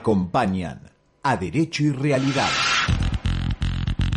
Acompañan a Derecho y Realidad.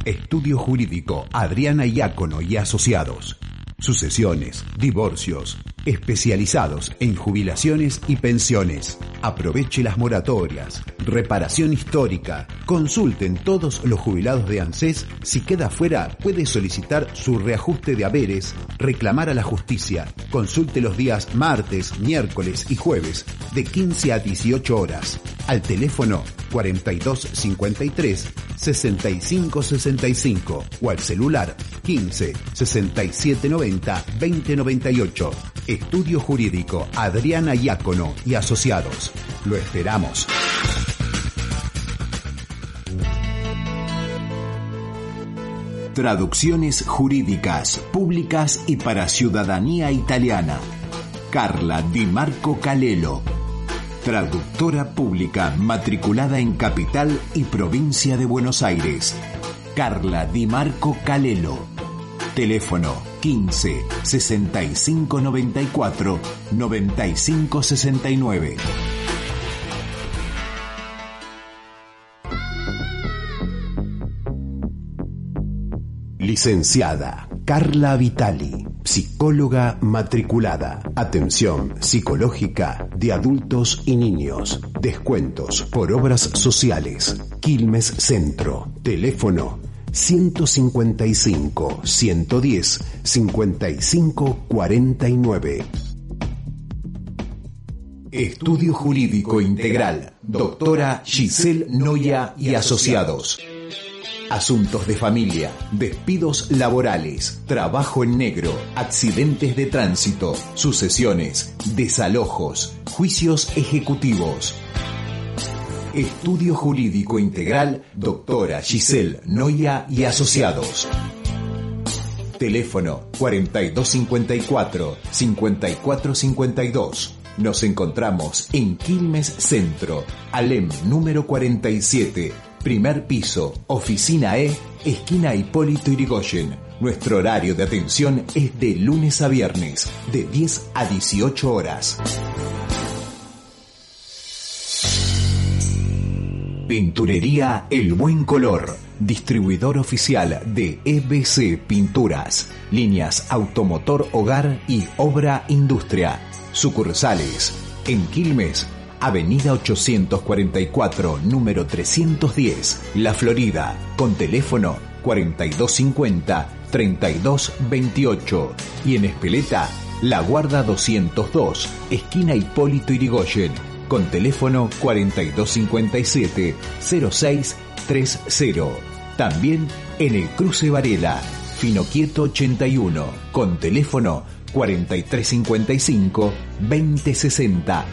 Estudio Jurídico Adriana Iácono y Asociados. Sucesiones, divorcios, especializados en jubilaciones y pensiones. Aproveche las moratorias, reparación histórica. Consulten todos los jubilados de ANSES. Si queda fuera, puede solicitar su reajuste de haberes, reclamar a la justicia. Consulte los días martes, miércoles y jueves de 15 a 18 horas. Al teléfono 4253 6565 o al celular 15 6790 2098. Estudio Jurídico Adriana Iácono y Asociados. Lo esperamos. Traducciones jurídicas, públicas y para ciudadanía italiana. Carla Di Marco Calelo. Traductora pública matriculada en Capital y Provincia de Buenos Aires. Carla Di Marco Calelo. Teléfono 15 65 94 95 69. Licenciada Carla Vitali, psicóloga matriculada. Atención psicológica de adultos y niños. Descuentos por obras sociales. Quilmes Centro. Teléfono 155 110 55 49. Estudio Jurídico Integral. Doctora Giselle Noya y Asociados. Asuntos de familia, despidos laborales, trabajo en negro, accidentes de tránsito, sucesiones, desalojos, juicios ejecutivos. Estudio Jurídico Integral, doctora Giselle Noya y Asociados. Teléfono 4254-5452. Nos encontramos en Quilmes Centro, Alem número 47, primer piso, oficina E, esquina Hipólito Irigoyen. Nuestro horario de atención es de lunes a viernes, de 10 a 18 horas. Pinturería El Buen Color, distribuidor oficial de EBC Pinturas, líneas automotor hogar y obra industria. Sucursales en Quilmes, Avenida 844, número 310, La Florida, con teléfono 4250-3228 y en Espeleta, La Guarda 202, esquina Hipólito Irigoyen con teléfono 4257-0630. También en el Cruce Varela, Finoquieto 81, con teléfono 4355-2060.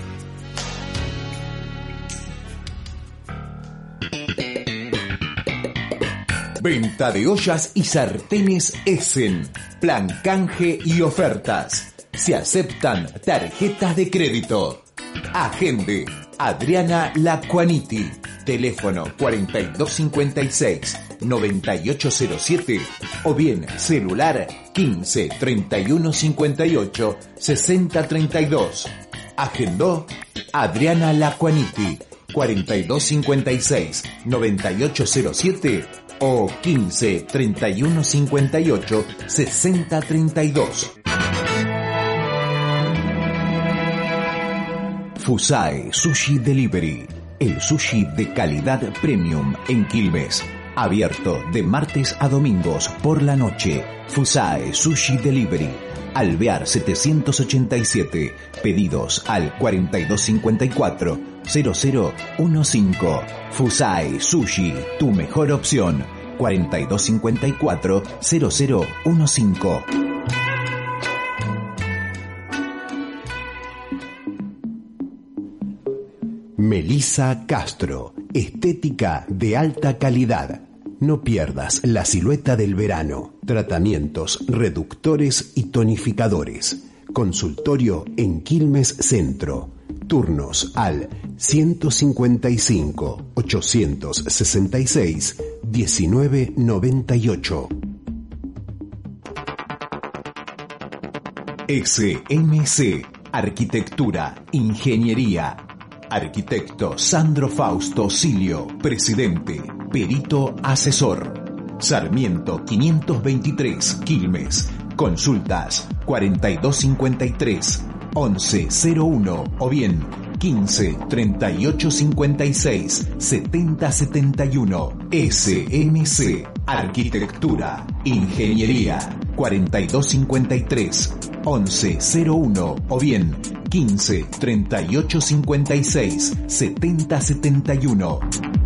Venta de ollas y sartenes Essen. Plan canje y ofertas. Se aceptan tarjetas de crédito. Agende. Adriana Lacuaniti. Teléfono 4256-9807 o bien celular 15 31 58 60 32. Agendó Adriana Lacuaniti 4256 9807 o 15 31 58 60 32. Fusae Sushi Delivery, el sushi de calidad premium en Quilmes. Abierto de martes a domingos por la noche. Fusae Sushi Delivery. Alvear 787. Pedidos al 4254 0015. Fusae Sushi, tu mejor opción. 4254 0015. Melissa Castro, estética de alta calidad. No pierdas la silueta del verano. Tratamientos reductores y tonificadores. Consultorio en Quilmes Centro. Turnos al 155 866 1998. SMC Arquitectura, Ingeniería. Arquitecto Sandro Fausto Silio, presidente, perito asesor. Sarmiento 523, Quilmes. Consultas 4253 1101 o bien 15 38 56 70 71 SMC Arquitectura Ingeniería 4253 1101 o bien 15 38 56 70 71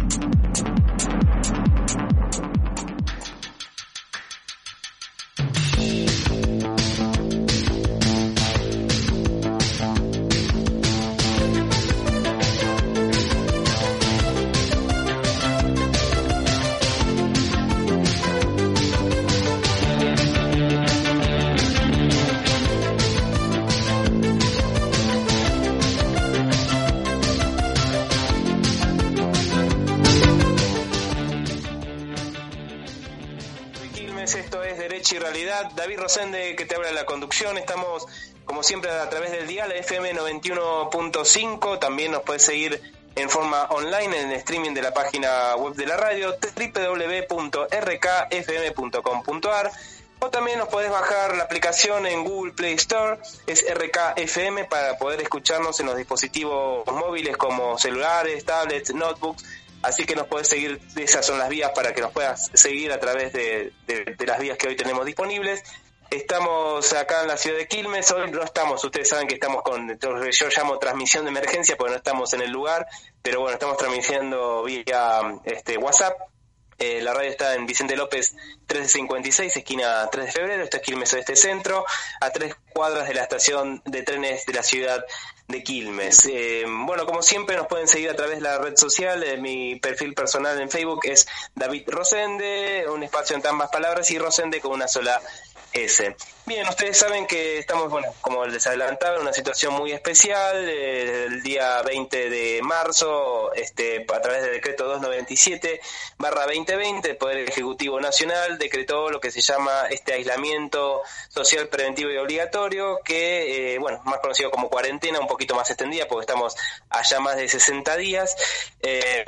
91.5. También nos puedes seguir en forma online en el streaming de la página web de la radio www.rkfm.com.ar o también nos puedes bajar la aplicación en Google Play Store, es RKFM para poder escucharnos en los dispositivos móviles como celulares, tablets, notebooks. Así que nos puedes seguir, esas son las vías para que nos puedas seguir a través de las vías que hoy tenemos disponibles. Estamos acá en la ciudad de Quilmes, hoy no estamos, ustedes saben que estamos con, yo llamo transmisión de emergencia porque no estamos en el lugar, pero bueno, estamos transmitiendo vía este, WhatsApp. Eh, la radio está en Vicente López 1356, esquina 3 de febrero, esto es Quilmes Oeste Centro, a tres cuadras de la estación de trenes de la ciudad de Quilmes. Eh, bueno, como siempre nos pueden seguir a través de la red social, eh, mi perfil personal en Facebook es David Rosende, un espacio en ambas palabras y Rosende con una sola ese. Bien, ustedes saben que estamos, bueno, como les adelantaba, en una situación muy especial. Eh, el día 20 de marzo, este, a través del decreto 297 barra 2020, el Poder Ejecutivo Nacional decretó lo que se llama este aislamiento social preventivo y obligatorio, que, eh, bueno, más conocido como cuarentena, un poquito más extendida, porque estamos allá más de 60 días. Eh,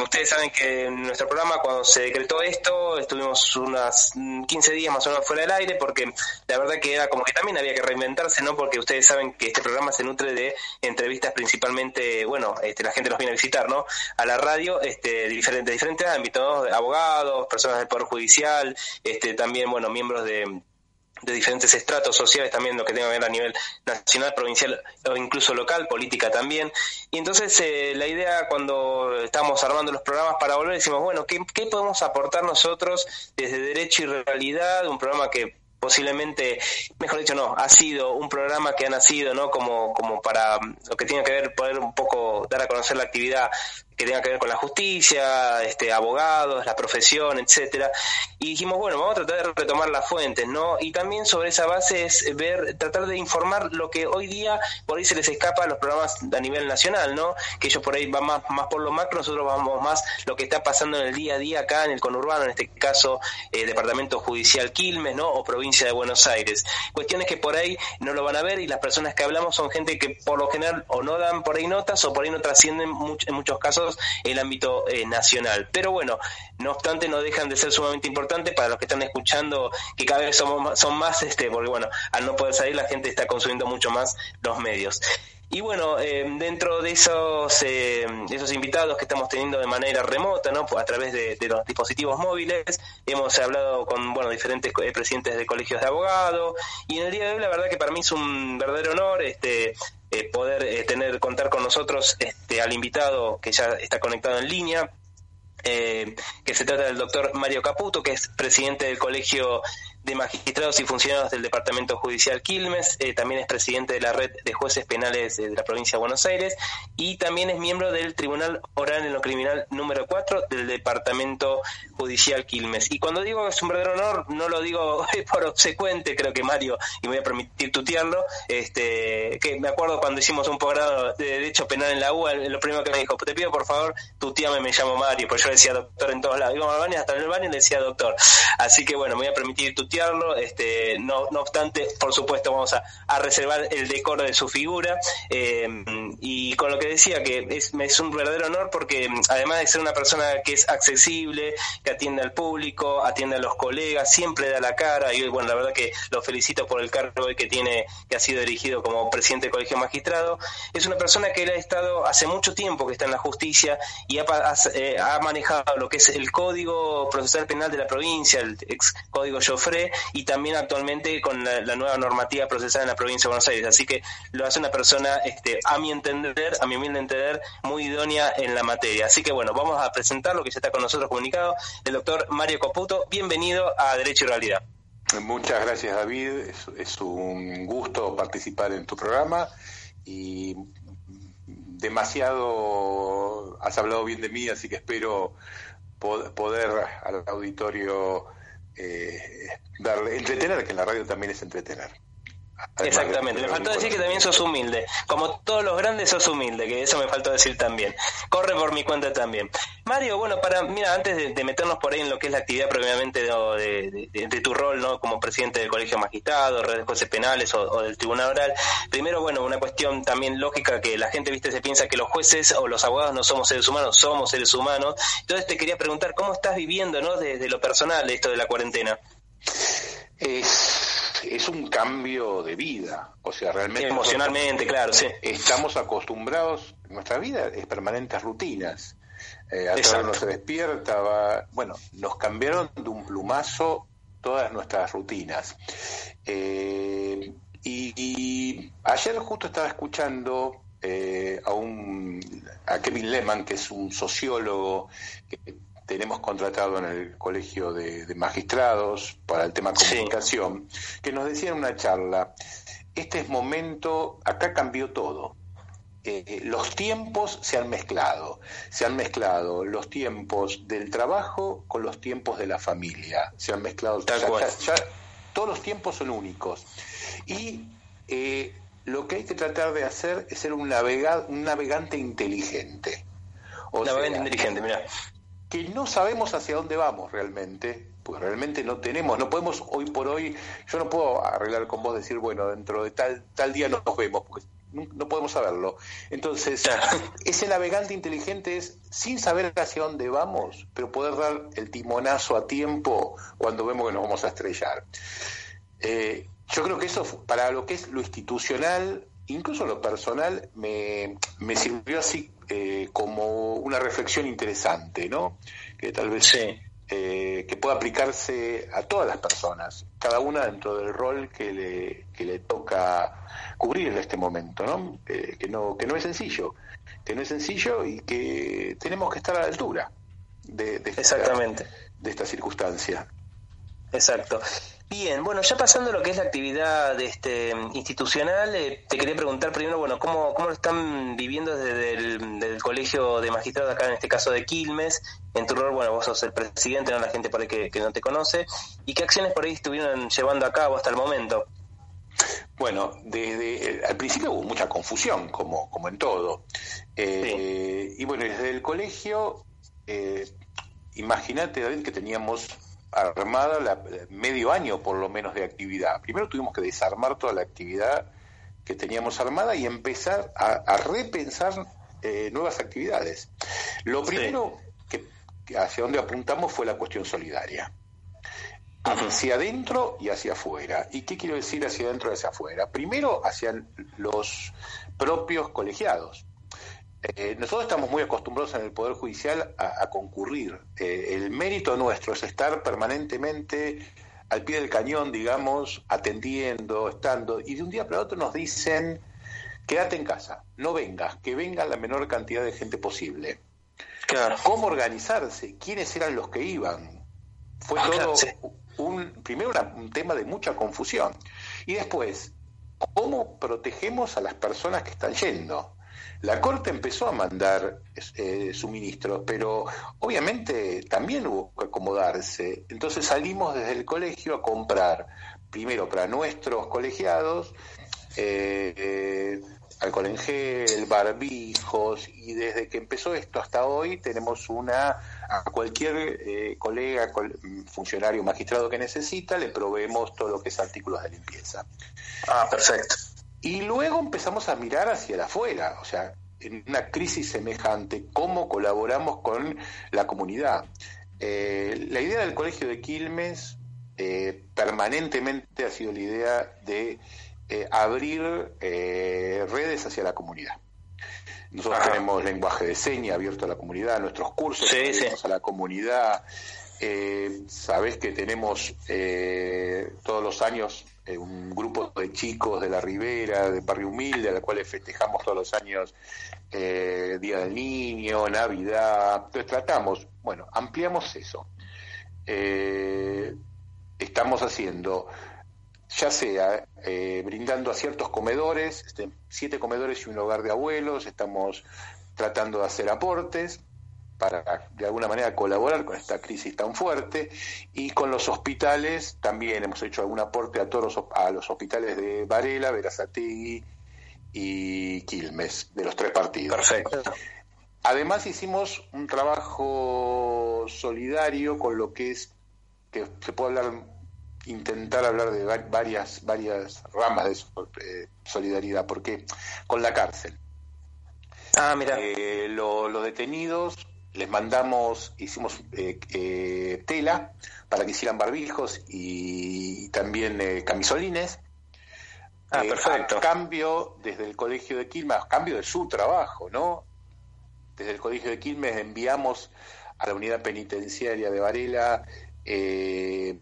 ustedes saben que en nuestro programa, cuando se decretó esto, estuvimos unas 15 días más o menos fuera del aire, porque la verdad que era como que también había que reinventarse, ¿no? Porque ustedes saben que este programa se nutre de entrevistas principalmente, bueno, este, la gente nos viene a visitar, ¿no? A la radio, este, de diferentes, diferentes ámbitos, abogados, personas del Poder Judicial, este, también, bueno, miembros de de diferentes estratos sociales también, lo que tenga que ver a nivel nacional, provincial o incluso local, política también. Y entonces eh, la idea cuando estamos armando los programas para volver, decimos, bueno, ¿qué, ¿qué podemos aportar nosotros desde Derecho y Realidad? Un programa que posiblemente, mejor dicho, no, ha sido un programa que ha nacido, ¿no? Como, como para lo que tiene que ver, poder un poco dar a conocer la actividad que tenga que ver con la justicia, este, abogados, la profesión, etcétera. Y dijimos, bueno, vamos a tratar de retomar las fuentes, ¿no? Y también sobre esa base es ver, tratar de informar lo que hoy día por ahí se les escapa a los programas a nivel nacional, ¿no? Que ellos por ahí van más, más por lo macro, nosotros vamos más lo que está pasando en el día a día acá en el conurbano, en este caso, eh, Departamento Judicial Quilmes, ¿no? O provincia de Buenos Aires. Cuestiones que por ahí no lo van a ver y las personas que hablamos son gente que por lo general o no dan por ahí notas o por ahí no trascienden en muchos casos el ámbito eh, nacional. Pero bueno, no obstante, no dejan de ser sumamente importantes para los que están escuchando, que cada vez somos, son más, este, porque bueno, al no poder salir la gente está consumiendo mucho más los medios. Y bueno, eh, dentro de esos, eh, esos invitados que estamos teniendo de manera remota, ¿no? a través de, los dispositivos móviles, hemos hablado con bueno, diferentes presidentes de colegios de abogados, y en el día de hoy la verdad que para mí es un verdadero honor este, eh, poder eh, tener contar con nosotros este al invitado que ya está conectado en línea eh, que se trata del doctor Mario Caputo que es presidente del colegio de Magistrados y Funcionarios del Departamento Judicial Quilmes, eh, también es presidente de la Red de Jueces Penales de la Provincia de Buenos Aires y también es miembro del Tribunal Oral en lo Criminal número 4 del Departamento Judicial Quilmes. Y cuando digo que es un verdadero honor, no lo digo por obsecuente, creo que Mario, y voy a permitir tutearlo, este, que me acuerdo cuando hicimos un posgrado de Derecho Penal en la UA, lo primero que me dijo, te pido por favor, tuteame, me llamo Mario, pues yo decía doctor en todos lados. Íbamos al baño, hasta en el baño le decía doctor. Así que bueno, voy a permitir tutearlo, este, no, obstante, por supuesto vamos a, reservar el decoro de su figura. Eh, y con lo que decía, que es, un verdadero honor porque además de ser una persona que es accesible, que atiende al público, atiende a los colegas, siempre da la cara y bueno, la verdad que lo felicito por el cargo que tiene, que ha sido dirigido como presidente del Colegio Magistrado. Es una persona que él ha estado hace mucho tiempo que está en la justicia y ha, eh, ha manejado lo que es el Código Procesal Penal de la provincia, el ex Código Joffre, y también actualmente con la, nueva normativa procesal en la provincia de Buenos Aires. Así que lo hace una persona, este, a mi entender, a mi humilde entender, muy idónea en la materia. Así que bueno, vamos a presentar lo que ya está con nosotros comunicado, el doctor Mario Coputo. Bienvenido a Derecho y Realidad. Muchas gracias David, es, un gusto participar en tu programa y demasiado has hablado bien de mí, así que espero poder al auditorio eh, darle, entretener, que en la radio también es entretener. Exactamente, me faltó decir que también sos humilde. Como todos los grandes sos humilde, que eso me faltó decir también. Corre por mi cuenta también. Mario, bueno, para, mira, antes de, meternos por ahí en lo que es la actividad previamente de, tu rol, ¿no? Como presidente del Colegio Magistrado, redes de jueces penales o, del Tribunal Oral, primero, bueno, una cuestión también lógica que la gente, viste, se piensa que los jueces o los abogados no somos seres humanos, somos seres humanos. Entonces te quería preguntar, ¿cómo estás viviendo, ¿no? Desde lo personal esto de la cuarentena. Es es un cambio de vida. O sea, realmente. Emocionalmente, claro, sí. Estamos acostumbrados, nuestra vida es permanentes rutinas. Eh, a todos uno se despierta, va, bueno, nos cambiaron de un plumazo todas nuestras rutinas. Eh, y, ayer justo estaba escuchando eh, a un a Kevin Lehman, que es un sociólogo que tenemos contratado en el Colegio de, Magistrados para el tema comunicación, que nos decía en una charla, este es momento, acá cambió todo. Eh, los tiempos se han mezclado, se han mezclado los tiempos del trabajo con los tiempos de la familia, se han mezclado, todos los tiempos son únicos. Y eh, lo que hay que tratar de hacer es ser un, un navegante inteligente. O navegante inteligente, mira que no sabemos hacia dónde vamos realmente, pues realmente no tenemos, no podemos hoy por hoy, yo no puedo arreglar con vos decir, bueno, dentro de tal, tal día nos vemos, porque no, podemos saberlo. Entonces, ese navegante inteligente es, sin saber hacia dónde vamos, pero poder dar el timonazo a tiempo cuando vemos que nos vamos a estrellar. Eh, yo creo que eso, para lo que es lo institucional, incluso lo personal, me, me sirvió así eh, como una reflexión interesante, ¿no? Que tal vez eh, que pueda aplicarse a todas las personas, cada una dentro del rol que le, que le toca cubrir en este momento, ¿no? Eh, que no que no es sencillo, que no es sencillo y que tenemos que estar a la altura de, de Exactamente. de esta circunstancia. Exacto. Bien, bueno, ya pasando a lo que es la actividad este, institucional, eh, te quería preguntar primero, bueno, ¿cómo, cómo lo están viviendo desde el Colegio de Magistrados acá, en este caso de Quilmes? En tu rol, bueno, vos sos el presidente, no la gente por ahí que, no te conoce. ¿Y qué acciones por ahí estuvieron llevando a cabo hasta el momento? Bueno, desde eh, al principio hubo mucha confusión, como, como en todo. Eh, y bueno, desde el colegio, imagínate, David, que teníamos armada la, medio año por lo menos de actividad. Primero tuvimos que desarmar toda la actividad que teníamos armada y empezar a, repensar eh, nuevas actividades. Lo primero que, hacia donde apuntamos fue la cuestión solidaria. Hacia adentro y hacia afuera. ¿Y qué quiero decir hacia adentro y hacia afuera? Primero hacia los propios colegiados. Eh, nosotros estamos muy acostumbrados en el Poder Judicial a, concurrir. Eh, el mérito nuestro es estar permanentemente al pie del cañón, digamos, atendiendo, estando, y de un día para otro nos dicen, quédate en casa, no vengas, que venga la menor cantidad de gente posible. ¿Cómo organizarse? ¿Quiénes eran los que iban? Fue ah, todo un, primero un tema de mucha confusión y después, ¿cómo protegemos a las personas que están yendo? La Corte empezó a mandar eh, suministros, pero obviamente también hubo que acomodarse. Entonces salimos desde el colegio a comprar, primero para nuestros colegiados, eh, alcohol en gel, barbijos, y desde que empezó esto hasta hoy tenemos una, a cualquier eh, colega, funcionario, magistrado que necesita, le proveemos todo lo que es artículos de limpieza. Ah, perfecto. Y luego empezamos a mirar hacia el afuera, o sea, en una crisis semejante, cómo colaboramos con la comunidad. Eh, la idea del Colegio de Quilmes eh, permanentemente ha sido la idea de eh, abrir redes hacia la comunidad. Nosotros tenemos lenguaje de señas abierto a la comunidad, nuestros cursos abiertos a la comunidad. Sabés que tenemos todos los años un grupo de chicos de la Ribera, de Barrio Humilde, a la cual festejamos todos los años eh, Día del Niño, Navidad. Entonces tratamos, bueno, ampliamos eso. Eh, estamos haciendo, ya sea eh, brindando a ciertos comedores, este, siete comedores y un hogar de abuelos, estamos tratando de hacer aportes para de alguna manera colaborar con esta crisis tan fuerte y con los hospitales también hemos hecho algún aporte a todos los, a los hospitales de Varela, Verazategui y Quilmes, de los tres partidos. Perfecto. Además hicimos un trabajo solidario con lo que es, que se puede hablar, intentar hablar de varias, varias ramas de solidaridad, porque con la cárcel. Ah, mira. Eh, los detenidos les mandamos, hicimos eh, eh, tela para que hicieran barbijos y, también camisolines Ah, eh, perfecto. cambio, desde el Colegio de Quilmes, a cambio de su trabajo, ¿no? Desde el Colegio de Quilmes enviamos a la unidad penitenciaria de Varela eh,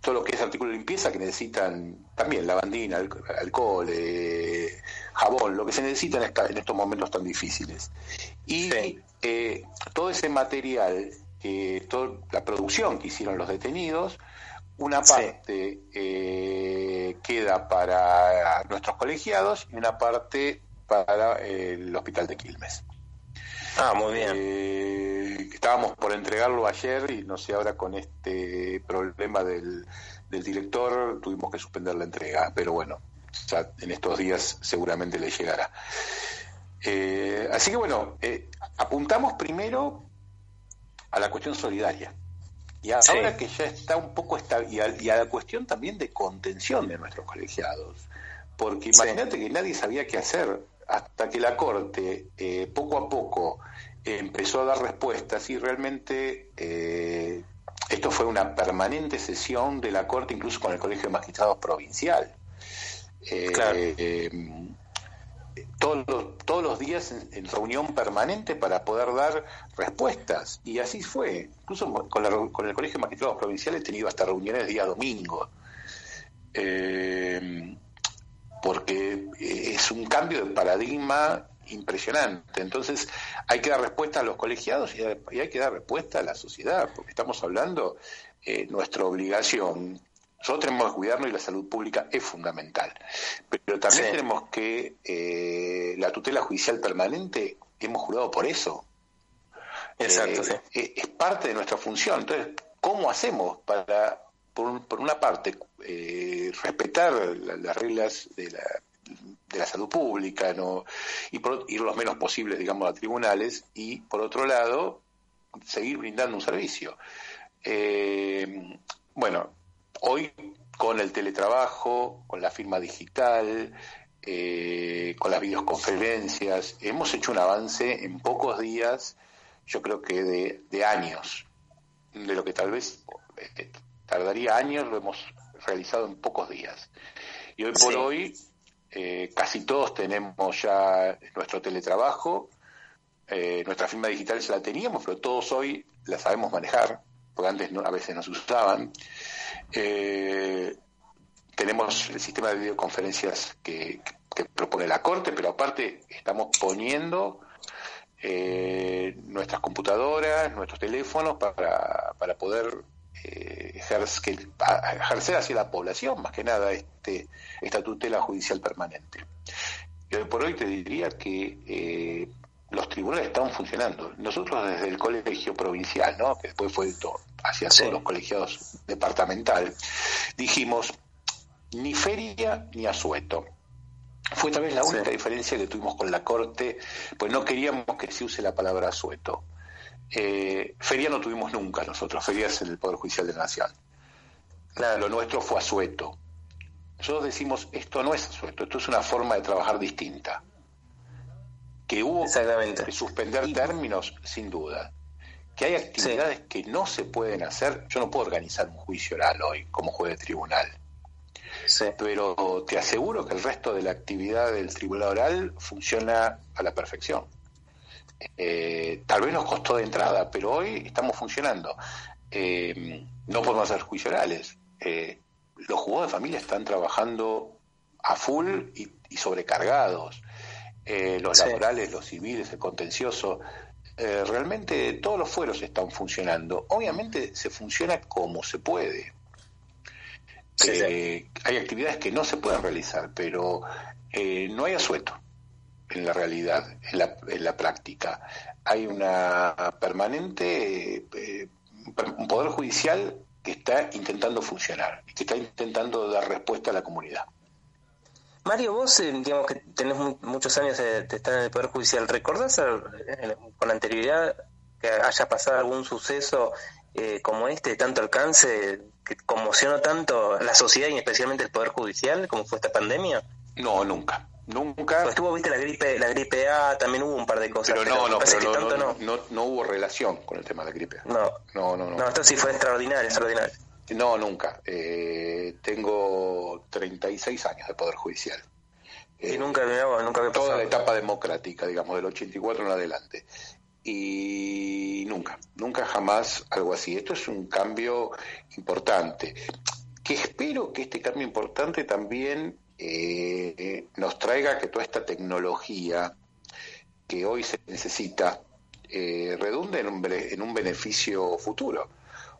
todo lo que es artículo de limpieza que necesitan también lavandina, alcohol, eh, jabón, lo que se necesita en, estos momentos tan difíciles. Y todo ese material, toda la producción que hicieron los detenidos, una parte eh, queda para nuestros colegiados y una parte para el Hospital de Quilmes. Ah, muy bien. Eh, estábamos por entregarlo ayer y no sé, ahora con este problema del, director tuvimos que suspender la entrega, pero bueno, ya en estos días seguramente le llegará. Eh, así que bueno, apuntamos primero a la cuestión solidaria. Y ahora que ya está un poco y a, y a, la cuestión también de contención de nuestros colegiados, porque imagínate que nadie sabía qué hacer hasta que la Corte eh, poco a poco empezó a dar respuestas y realmente eh, esto fue una permanente sesión de la Corte incluso con el Colegio de Magistrados Provincial. Eh, claro todos los, todos los días en, reunión permanente para poder dar respuestas. Y así fue. Incluso con, con el Colegio de Magistrados Provinciales he tenido hasta reuniones día domingo. Eh, porque es un cambio de paradigma impresionante. Entonces hay que dar respuesta a los colegiados y hay que dar respuesta a la sociedad, porque estamos hablando, eh, nuestra obligación nosotros tenemos que cuidarnos y la salud pública es fundamental. Pero también tenemos que, eh, la tutela judicial permanente, hemos jurado por eso. Exacto, eh, sí. Es parte de nuestra función. Entonces, ¿cómo hacemos para, por, por una parte, eh, respetar las reglas de la, de la salud pública no y por, ir lo menos posible, digamos, a tribunales y, por otro lado, seguir brindando un servicio? bueno, Hoy con el teletrabajo, con la firma digital, eh, con las videoconferencias, hemos hecho un avance en pocos días, yo creo que de, años, de lo que tal vez eh, tardaría años, lo hemos realizado en pocos días. Y hoy por hoy eh, casi todos tenemos ya nuestro teletrabajo, nuestra firma digital ya la teníamos, pero todos hoy la sabemos manejar, porque antes a veces no se usaban. Eh, tenemos el sistema de videoconferencias que, propone la Corte, pero aparte estamos poniendo eh, nuestras computadoras, nuestros teléfonos para, para poder eh, ejercer hacia la población, más que nada, este, esta tutela judicial permanente. Y hoy por hoy te diría que los tribunales están funcionando. Nosotros desde el colegio provincial, ¿no? que después fue todo, hacia todos los colegiados departamental, dijimos ni feria ni asueto. Fue también la única diferencia que tuvimos con la Corte, pues no queríamos que se use la palabra asueto. Eh, feria no tuvimos nunca nosotros, feria es el Poder Judicial de la Nación. Lo nuestro fue asueto. Nosotros decimos, esto no es asueto, esto es una forma de trabajar distinta. Que hubo que suspender términos, sin duda. Que hay actividades que no se pueden hacer. Yo no puedo organizar un juicio oral hoy como juez de tribunal. Pero te aseguro que el resto de la actividad del tribunal oral funciona a la perfección. Eh, tal vez nos costó de entrada, pero hoy estamos funcionando. Eh, no podemos hacer juicios orales. Eh, los jugadores de familia están trabajando a full y, sobrecargados. Los laborales, los civiles, el contencioso. realmente todos los fueros están funcionando. Obviamente se funciona como se puede. Hay actividades que no se pueden realizar, pero no hay asueto en la realidad, en la, en la práctica. Hay una permanente, eh, un poder judicial que está intentando funcionar que está intentando dar respuesta a la comunidad. Mario, vos, eh, digamos que tenés muchos años de, estar en el Poder Judicial, ¿recordás eh, con anterioridad que haya pasado algún suceso como este de tanto alcance que conmocionó tanto la sociedad y especialmente el Poder Judicial como fue esta pandemia? No, nunca. Nunca. estuvo, viste, la gripe, la gripe A, también hubo un par de cosas. Pero no, no, pero no, no, no, hubo relación con el tema de la gripe A. No, no, no. No, esto sí fue extraordinario, extraordinario. No, nunca. Eh, tengo 36 años de Poder Judicial. y eh, nunca, nunca había pasado. Toda la etapa democrática, digamos, del 84 en adelante. Y nunca, nunca jamás algo así. Esto es un cambio importante. Que espero que este cambio importante también eh, nos traiga que toda esta tecnología que hoy se necesita eh, redunde en un, en un beneficio futuro.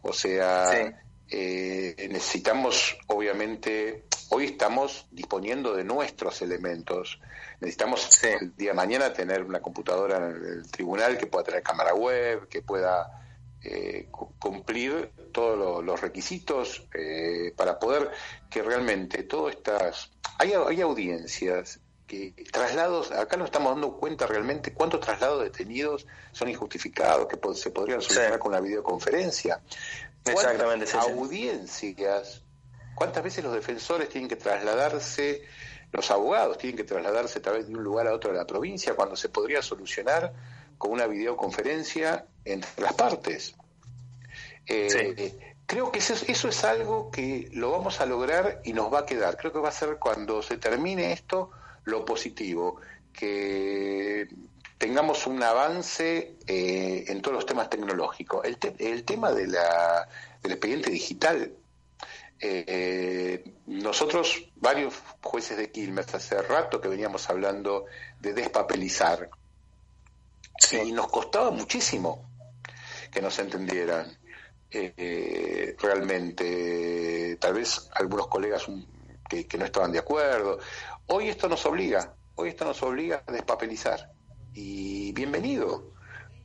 O sea, eh, necesitamos, obviamente, hoy estamos disponiendo de nuestros elementos. Necesitamos el día de mañana tener una computadora en el tribunal que pueda tener cámara web, que pueda eh, cumplir todos los requisitos eh, para poder que realmente todas estas... Hay, hay audiencias que traslados, acá nos estamos dando cuenta realmente cuántos traslados detenidos son injustificados, que se podrían solucionar con una videoconferencia. Exactamente. audiencias, cuántas veces los defensores tienen que trasladarse, los abogados tienen que trasladarse a través de un lugar a otro de la provincia cuando se podría solucionar con una videoconferencia entre las partes. Eh, creo que eso, eso es algo que lo vamos a lograr y nos va a quedar. Creo que va a ser cuando se termine esto lo positivo, que tengamos un avance eh, en todos los temas tecnológicos. El, el tema de la, del expediente digital. Eh, nosotros, varios jueces de Quilmes, hace rato que veníamos hablando de despapelizar. Y nos costaba muchísimo que nos entendieran. Eh, realmente, tal vez algunos colegas que, no estaban de acuerdo. Hoy esto nos obliga, hoy esto nos obliga a despapelizar. Y bienvenido,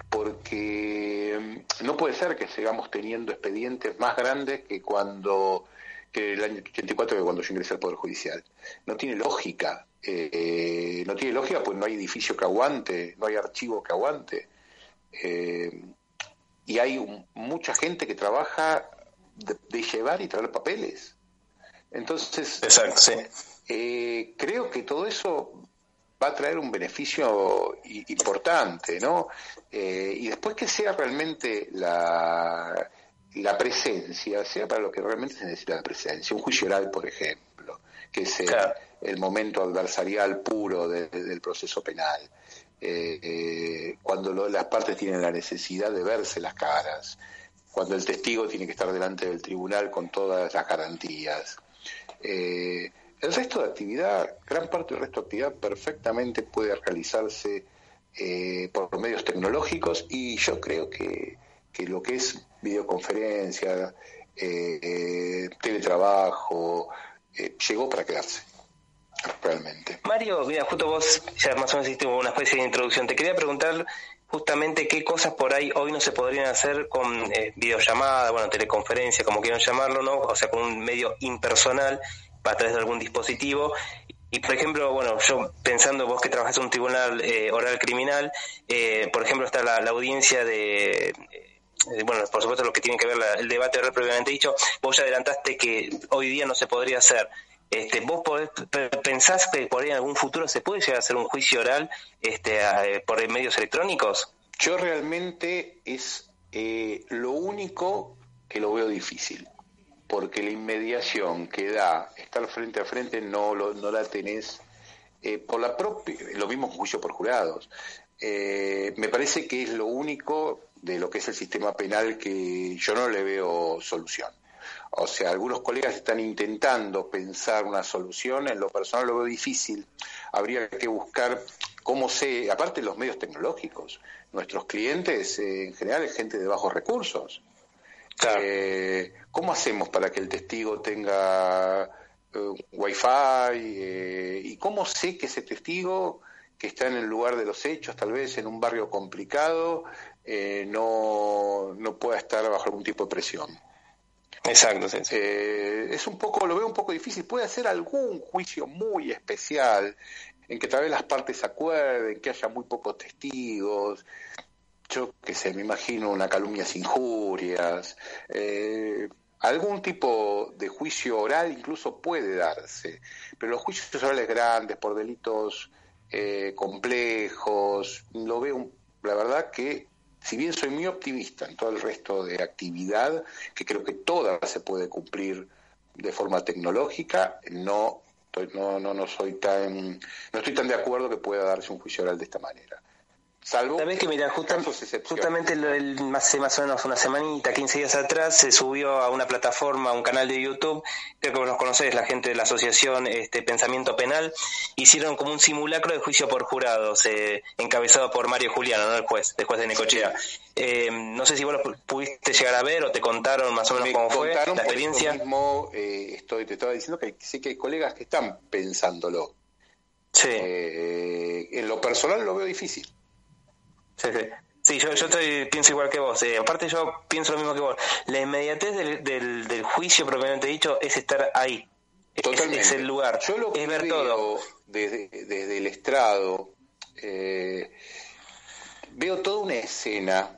porque mm, no puede ser que sigamos teniendo expedientes más grandes que cuando que el año 84 que cuando yo ingresé al Poder Judicial. No tiene lógica. Eh, no tiene lógica pues no hay edificio que aguante, no hay archivo que aguante. Eh, y hay mucha gente que trabaja de, llevar y traer papeles. Entonces, eh, creo que todo eso va a traer un beneficio importante, ¿no? y después que sea realmente la, la presencia, sea para lo que realmente se necesita la presencia, un juicio oral, por ejemplo, que sea el momento adversarial puro del proceso penal, eh, eh, cuando las partes tienen la necesidad de verse las caras, cuando el testigo tiene que estar delante del tribunal con todas las garantías. Eh, el resto de actividad, gran parte del resto de actividad perfectamente puede realizarse por medios tecnológicos y yo creo que, que lo que es videoconferencia, teletrabajo, llegó para quedarse realmente. Mario, mira, justo vos ya más o menos hiciste una especie de introducción. Te quería preguntar justamente qué cosas por ahí hoy no se podrían hacer con eh, videollamada, bueno, teleconferencia, como quieran llamarlo, ¿no? O sea, con un medio impersonal a través de algún dispositivo. Y, por ejemplo, bueno, yo pensando vos que trabajás en un tribunal eh, oral criminal, eh, por ejemplo, está la, audiencia de bueno, por supuesto lo que tiene que ver el debate oral previamente dicho, vos ya adelantaste que hoy día no se podría hacer. Este, ¿Vos pensás que por ahí en algún futuro se puede llegar a hacer un juicio oral este, por medios electrónicos? Yo realmente es eh, lo único que lo veo difícil, porque la inmediación que da estar frente a frente no, no la tenés eh, por la propia, lo mismo juicio por jurados. Eh, me parece que es lo único de lo que es el sistema penal que yo no le veo solución. O sea, algunos colegas están intentando pensar una solución, en lo personal lo veo difícil. Habría que buscar cómo se, aparte los medios tecnológicos, nuestros clientes eh, en general es gente de bajos recursos. Eh, ¿Cómo hacemos para que el testigo tenga uh, wifi? ¿Y cómo sé que ese testigo que está en el lugar de los hechos, tal vez en un barrio complicado, no, no pueda estar bajo algún tipo de presión? Exacto, sí, eh, es un poco, lo veo un poco difícil. Puede hacer algún juicio muy especial en que tal vez las partes se acuerden, que haya muy pocos testigos. Yo qué sé, me imagino una calumnia sin injurias. Eh, algún tipo de juicio oral incluso puede darse, pero los juicios orales grandes por delitos eh, complejos, lo veo, la verdad que si bien soy muy optimista en todo el resto de actividad, que creo que toda se puede cumplir de forma tecnológica, no, no, no, no soy tan, no estoy tan de acuerdo que pueda darse un juicio oral de esta manera. Salvo que, mira, justamente el, hace más o menos una semanita, 15 días atrás, se subió a una plataforma, a un canal de YouTube, creo que vos los conocés, la gente de la asociación este, Pensamiento Penal, hicieron como un simulacro de juicio por jurados, eh, encabezado por Mario Juliano, ¿no? el juez, el juez de Necochea. Eh, no sé si vos lo pudiste llegar a ver o te contaron más o menos cómo fue la experiencia. mismo, eh, estoy, te estaba diciendo que sé que hay colegas que están pensándolo. Sí. en lo personal lo veo difícil. Sí, yo, yo estoy, pienso igual que vos. Eh, aparte yo pienso lo mismo que vos. La inmediatez del, del, juicio propiamente dicho es estar ahí. Totalmente. Es, el lugar. Yo lo que ver todo. Desde, desde el estrado, eh, veo toda una escena.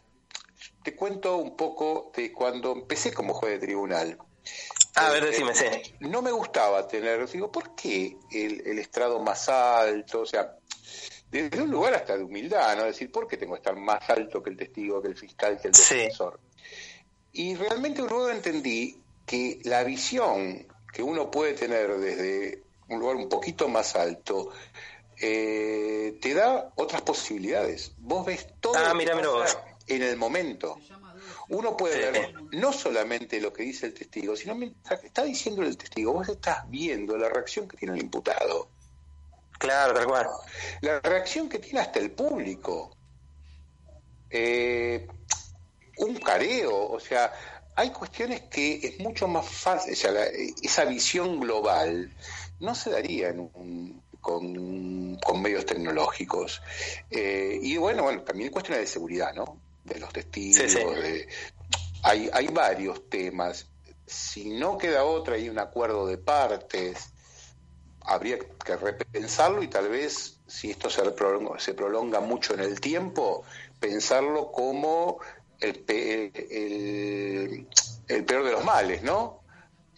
Te cuento un poco de cuando empecé como juez de tribunal. Ah, a ver, decime, sí. No me gustaba tener, digo, ¿por qué el, el estrado más alto? O sea, desde un lugar hasta de humildad, ¿no? Decir, ¿por qué tengo que estar más alto que el testigo, que el fiscal, que el defensor? Y realmente luego entendí que la visión que uno puede tener desde un lugar un poquito más alto eh, te da otras posibilidades. Vos ves todo ah, en el momento. Uno puede ver no solamente lo que dice el testigo, sino mientras está diciendo el testigo, vos estás viendo la reacción que tiene el imputado. Claro, tal cual. La reacción que tiene hasta el público. Eh, un careo, o sea, hay cuestiones que es mucho más fácil, o sea, esa visión global no se daría con, medios tecnológicos. Eh, y bueno, bueno, también cuestiones de seguridad, ¿no? De los testigos, hay, hay varios temas. Si no queda otra, hay un acuerdo de partes habría que repensarlo y tal vez, si esto se prolonga, se prolonga mucho en el tiempo, pensarlo como el, el, peor de los males, ¿no?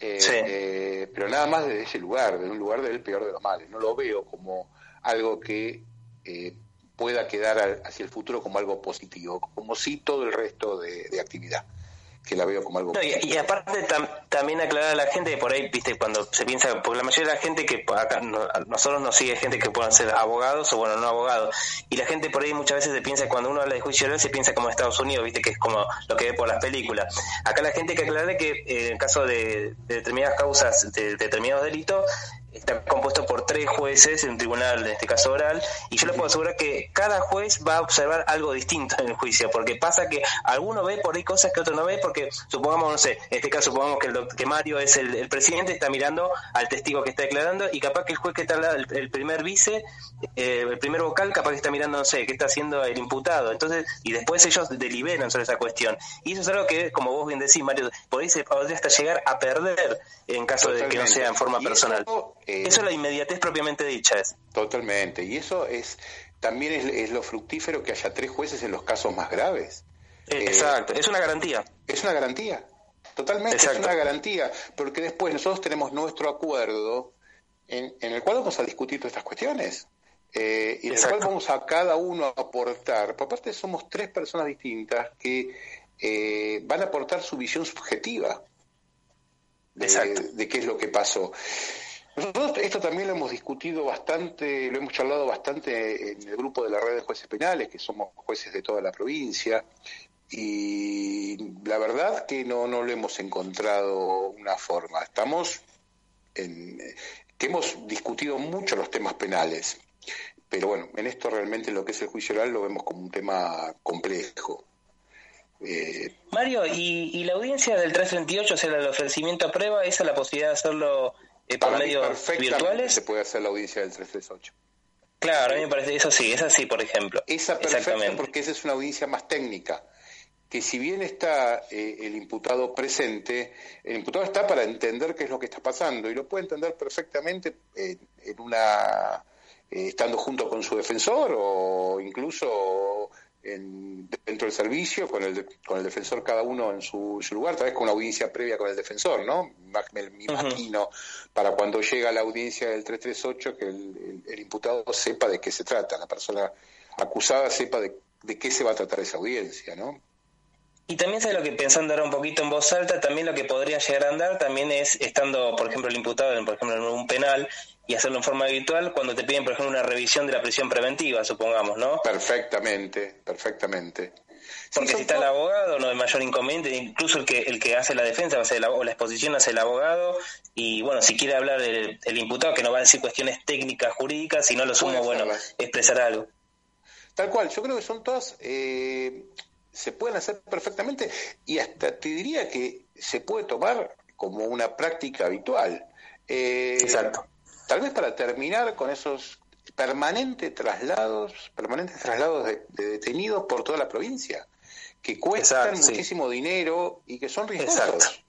Eh, eh, pero nada más desde ese lugar, de un lugar del peor de los males. No lo veo como algo que eh, pueda quedar hacia el futuro como algo positivo, como si todo el resto de actividad que la veo como algo. y, aparte también aclarar a la gente por ahí, viste, cuando se piensa, porque la mayoría de la gente que acá nosotros nos sigue gente que puedan ser abogados o bueno, no abogados, y la gente por ahí muchas veces se piensa, cuando uno habla de juicio oral, se piensa como Estados Unidos, viste, que es como lo que ve por las películas. Acá la gente que aclarar que eh, en caso de, determinadas causas, de, determinados delitos, está compuesto por tres jueces en un tribunal, en este caso oral, y yo le puedo asegurar que cada juez va a observar algo distinto en el juicio, porque pasa que alguno ve por ahí cosas que otro no ve, porque supongamos, no sé, en este caso supongamos que, el, que Mario es el, presidente, está mirando al testigo que está declarando, y capaz que el juez que está al lado, el, primer vice, eh, el primer vocal, capaz que está mirando, no sé, qué está haciendo el imputado, entonces, y después ellos deliberan sobre esa cuestión. Y eso es algo que, como vos bien decís, Mario, por ahí se podría hasta llegar a perder en caso de que no sea en forma personal. Eh, eso es la inmediatez propiamente dicha. Es. Totalmente. Y eso es también es, lo fructífero que haya tres jueces en los casos más graves. Eh, exacto, es una garantía. Es una garantía. Totalmente, es una garantía. Porque después nosotros tenemos nuestro acuerdo en, el cual vamos a discutir todas estas cuestiones. Eh, y en el cual vamos a cada uno a aportar. Por parte somos tres personas distintas que van a aportar su visión subjetiva de, qué es lo que pasó. Nosotros esto también lo hemos discutido bastante, lo hemos charlado bastante en el grupo de la red de jueces penales, que somos jueces de toda la provincia, y la verdad que no, no lo hemos encontrado una forma. Estamos en, que hemos discutido mucho los temas penales, pero bueno, en esto realmente lo que es el juicio oral lo vemos como un tema complejo. Eh, Mario, ¿y, la audiencia del 338, o sea, el ofrecimiento a prueba, esa la posibilidad de hacerlo eh, por medios virtuales? se puede hacer la audiencia del 338. Claro, a mí me parece, eso sí, esa sí, por ejemplo. Esa perfecta porque esa es una audiencia más técnica que si bien está eh, el imputado presente, el imputado está para entender qué es lo que está pasando y lo puede entender perfectamente en una estando junto con su defensor o incluso dentro del servicio, con el, con el defensor cada uno en su, lugar, tal vez con una audiencia previa con el defensor, ¿no? Me, imagino, para cuando llega la audiencia del 338, que el, imputado sepa de qué se trata, la persona acusada sepa de, de qué se va a tratar esa audiencia, ¿no? Y también sé lo que pensando ahora un poquito en voz alta, también lo que podría llegar a andar también es estando, por ejemplo, el imputado, en, por ejemplo, en un penal y hacerlo en forma habitual cuando te piden, por ejemplo, una revisión de la prisión preventiva, supongamos, ¿no? Perfectamente, perfectamente. Porque si está el abogado, no hay mayor inconveniente, incluso el que el que hace la defensa, va a o la exposición hace el abogado, y bueno, si quiere hablar el, imputado, que no va a decir cuestiones técnicas, jurídicas, si no lo sumo, bueno, expresar algo. Tal cual, yo creo que son todas eh, se pueden hacer perfectamente y hasta te diría que se puede tomar como una práctica habitual. Eh, Exacto. Tal vez para terminar con esos permanentes traslados, permanentes traslados de, detenidos por toda la provincia, que cuestan muchísimo dinero y que son riesgosos.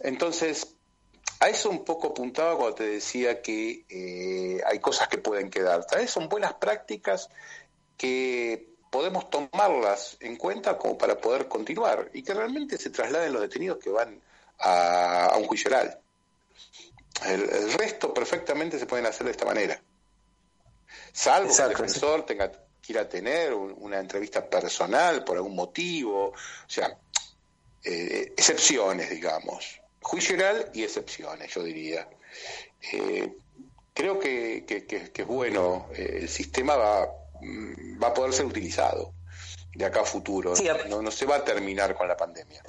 Entonces, a eso un poco apuntaba cuando te decía que eh, hay cosas que pueden quedar. Tal vez son buenas prácticas que podemos tomarlas en cuenta como para poder continuar y que realmente se trasladen los detenidos que van a, un juicio oral. El, resto perfectamente se pueden hacer de esta manera. Salvo que el defensor tenga que ir a tener una entrevista personal por algún motivo, o sea, eh, excepciones, digamos. Juicio oral y excepciones, yo diría. Eh, creo que, que, es bueno, eh, el sistema va, va a poder ser utilizado de acá a futuro. no, no se va a terminar con la pandemia.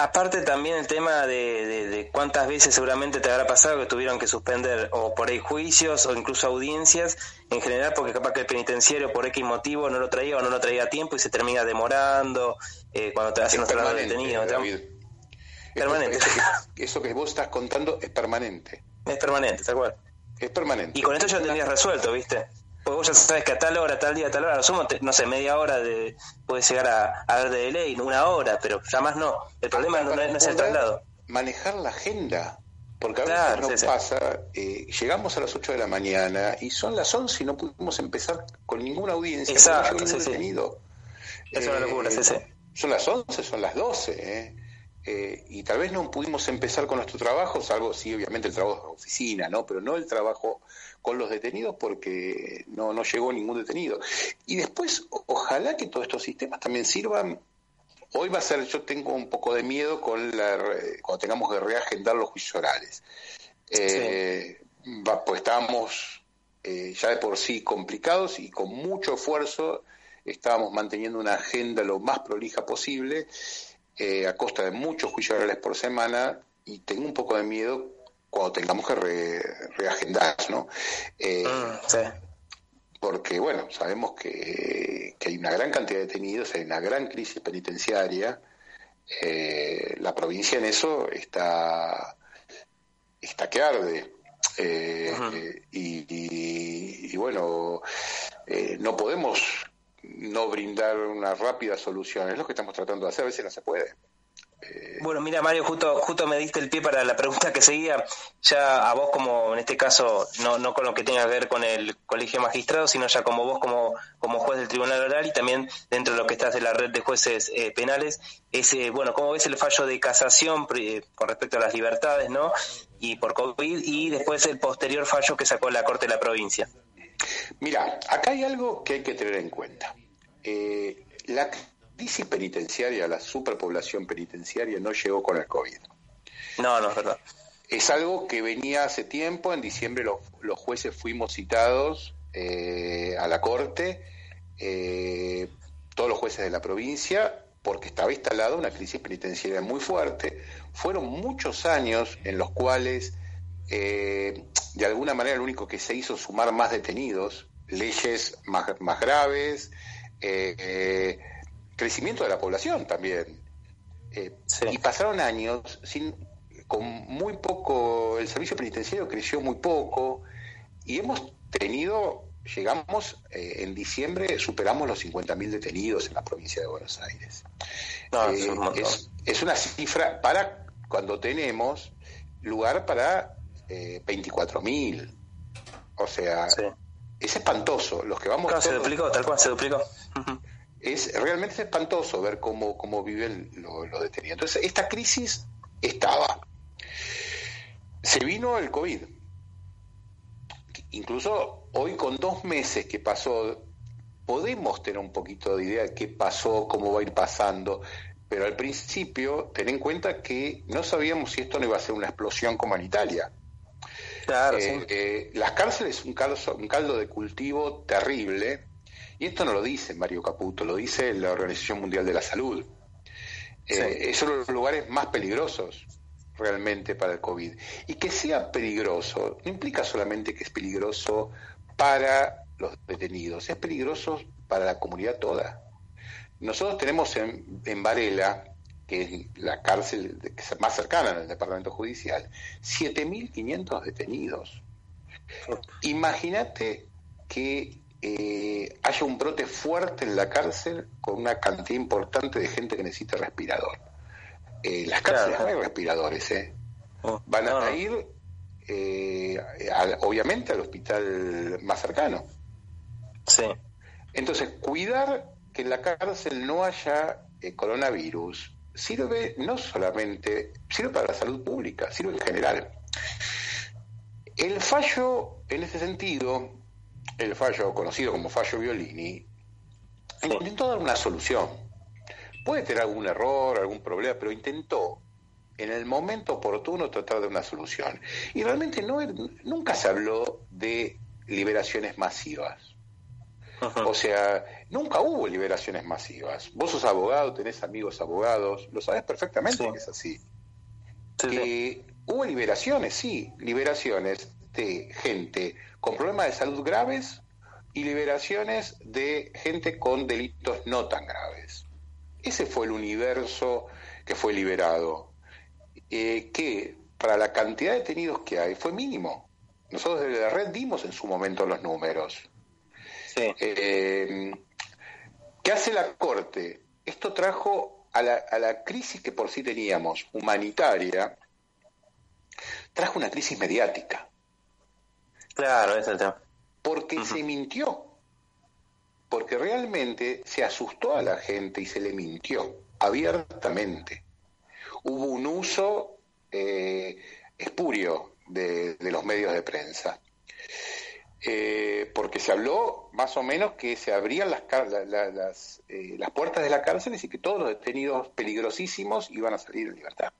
Aparte también el tema de, cuántas veces seguramente te habrá pasado que tuvieron que suspender o por ahí juicios o incluso audiencias en general porque capaz que el penitenciario por X motivo no lo traía o no lo traía a tiempo y se termina demorando eh, cuando te hacen los detenido. Permanente. Eso que, vos estás contando es permanente. Es permanente, tal cual. Es permanente. Y con esto ya tenías resuelto, ¿viste? Porque vos ya sabes que a tal hora, tal día, tal hora, lo sumo, no sé, media hora de, puede llegar a, a ver de ley, una hora, pero ya más no. El problema no, es el traslado. Manejar la agenda. Porque a veces nos pasa, eh, llegamos a las 8 de la mañana y son las 11 y no pudimos empezar con ninguna audiencia. Exacto, sí, detenido. Es una locura, sí, sí. Eh, son las 11, son las 12, ¿eh? Eh, y tal vez no pudimos empezar con nuestro trabajo, salvo sí, obviamente el trabajo de oficina, ¿no? Pero no el trabajo con los detenidos porque no, no llegó ningún detenido. Y después, ojalá que todos estos sistemas también sirvan. Hoy va a ser, yo tengo un poco de miedo con la, cuando tengamos que reagendar los juicios orales. Eh, pues estábamos eh, ya de por sí complicados y con mucho esfuerzo estábamos manteniendo una agenda lo más prolija posible eh, a costa de muchos juicios orales por semana y tengo un poco de miedo cuando tengamos que reagendar, ¿no? Eh, mm, sí. Porque, bueno, sabemos que, hay una gran cantidad de detenidos, hay una gran crisis penitenciaria. Eh, la provincia en eso está, está que arde. Eh, y, bueno, no podemos no brindar una rápida solución. Es lo que estamos tratando de hacer, a veces no se puede. Eh, bueno, mira Mario, justo, justo me diste el pie para la pregunta que seguía, ya a vos como en este caso, no, no con lo que tenga que ver con el colegio magistrado, sino ya como vos como, como juez del Tribunal Oral y también dentro de lo que estás de la red de jueces eh, penales, ese, bueno, ¿cómo ves el fallo de casación eh, con respecto a las libertades, no? Y por COVID y después el posterior fallo que sacó la Corte de la provincia. Mira, acá hay algo que hay que tener en cuenta. la crisis penitenciaria, la superpoblación penitenciaria no llegó con el COVID. No, no es verdad. Es algo que venía hace tiempo, en diciembre los, jueces fuimos citados eh, a la Corte, eh, todos los jueces de la provincia, porque estaba instalada una crisis penitenciaria muy fuerte. Fueron muchos años en los cuales, eh, de alguna manera, lo único que se hizo sumar más detenidos, leyes más, más graves, crecimiento de la población también. Eh, y pasaron años sin, con muy poco, el servicio penitenciario creció muy poco y hemos tenido, llegamos eh, en diciembre, superamos los 50.000 detenidos en la provincia de Buenos Aires. Eh, es, una cifra para cuando tenemos lugar para 24.000. O sea, es espantoso. Los que vamos... se duplicó, tal cual, se duplicó es realmente espantoso ver cómo, cómo viven los detenidos. Entonces, esta crisis estaba. Se vino el COVID. Incluso hoy con dos meses que pasó, podemos tener un poquito de idea de qué pasó, cómo va a ir pasando, pero al principio ten en cuenta que no sabíamos si esto no iba a ser una explosión como en Italia. Claro, eh, eh, las cárceles un caldo, un caldo de cultivo terrible y esto no lo dice Mario Caputo, lo dice la Organización Mundial de la Salud. Eh, son los lugares más peligrosos realmente para el COVID. Y que sea peligroso no implica solamente que es peligroso para los detenidos, es peligroso para la comunidad toda. Nosotros tenemos en, en Varela, que es la cárcel más cercana al Departamento Judicial, 7.500 detenidos. Imagínate que eh, haya un brote fuerte en la cárcel con una cantidad importante de gente que necesita respirador. Eh, las cárceles no hay respiradores, ¿eh? Oh, Van a ir, eh, obviamente, al hospital más cercano. Sí. Entonces, cuidar que en la cárcel no haya coronavirus sirve no solamente, sirve para la salud pública, sirve en general. El fallo, en ese sentido, el fallo conocido como fallo Violini, intentó dar una solución. Puede tener algún error, algún problema, pero intentó en el momento oportuno tratar de una solución. Y realmente no, nunca se habló de liberaciones masivas. O sea, nunca hubo liberaciones masivas. Vos sos abogado, tenés amigos abogados, lo sabes perfectamente que es así. Eh, hubo liberaciones, sí, liberaciones de gente con problemas de salud graves y liberaciones de gente con delitos no tan graves. Ese fue el universo que fue liberado, eh, que para la cantidad de detenidos que hay fue mínimo. Nosotros desde la red dimos en su momento los números. Eh, ¿Qué hace la Corte? Esto trajo a la, a la crisis que por sí teníamos, humanitaria, trajo una crisis mediática. Claro, es el tema. Porque se mintió. Porque realmente se asustó a la gente y se le mintió abiertamente. Hubo un uso eh, espurio de, los medios de prensa. Eh, porque se habló más o menos que se abrían las, las, eh, las puertas de la cárcel y que todos los detenidos peligrosísimos iban a salir en libertad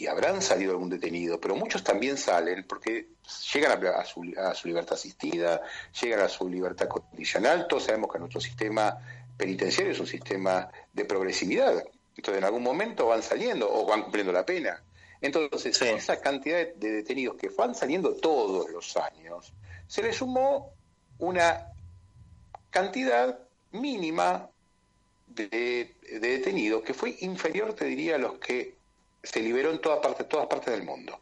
y habrán salido algún detenido, pero muchos también salen porque llegan a, su, libertad asistida, llegan a su libertad condicional. Todos sabemos que nuestro sistema penitenciario es un sistema de progresividad. Entonces, en algún momento van saliendo o van cumpliendo la pena. Entonces, esa cantidad de detenidos que van saliendo todos los años, se le sumó una cantidad mínima de, detenidos que fue inferior, te diría, a los que se liberó en toda parte, todas partes del mundo.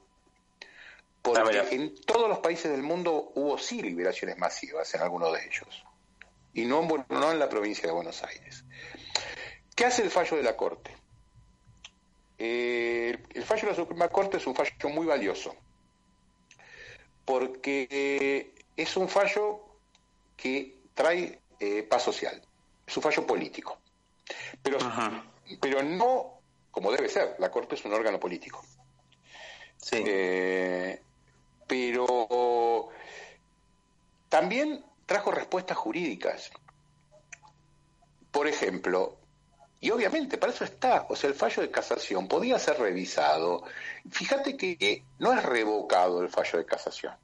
Porque ah, en todos los países del mundo hubo sí liberaciones masivas en algunos de ellos. Y no en, no en la provincia de Buenos Aires. ¿Qué hace el fallo de la Corte? Eh, el fallo de la Suprema Corte es un fallo muy valioso, porque es un fallo que trae eh, paz social, es un fallo político, pero, pero no como debe ser, la Corte es un órgano político. Sí. Eh, pero también trajo respuestas jurídicas. Por ejemplo, y obviamente para eso está, o sea, el fallo de casación podía ser revisado. Fíjate que no es revocado el fallo de casación,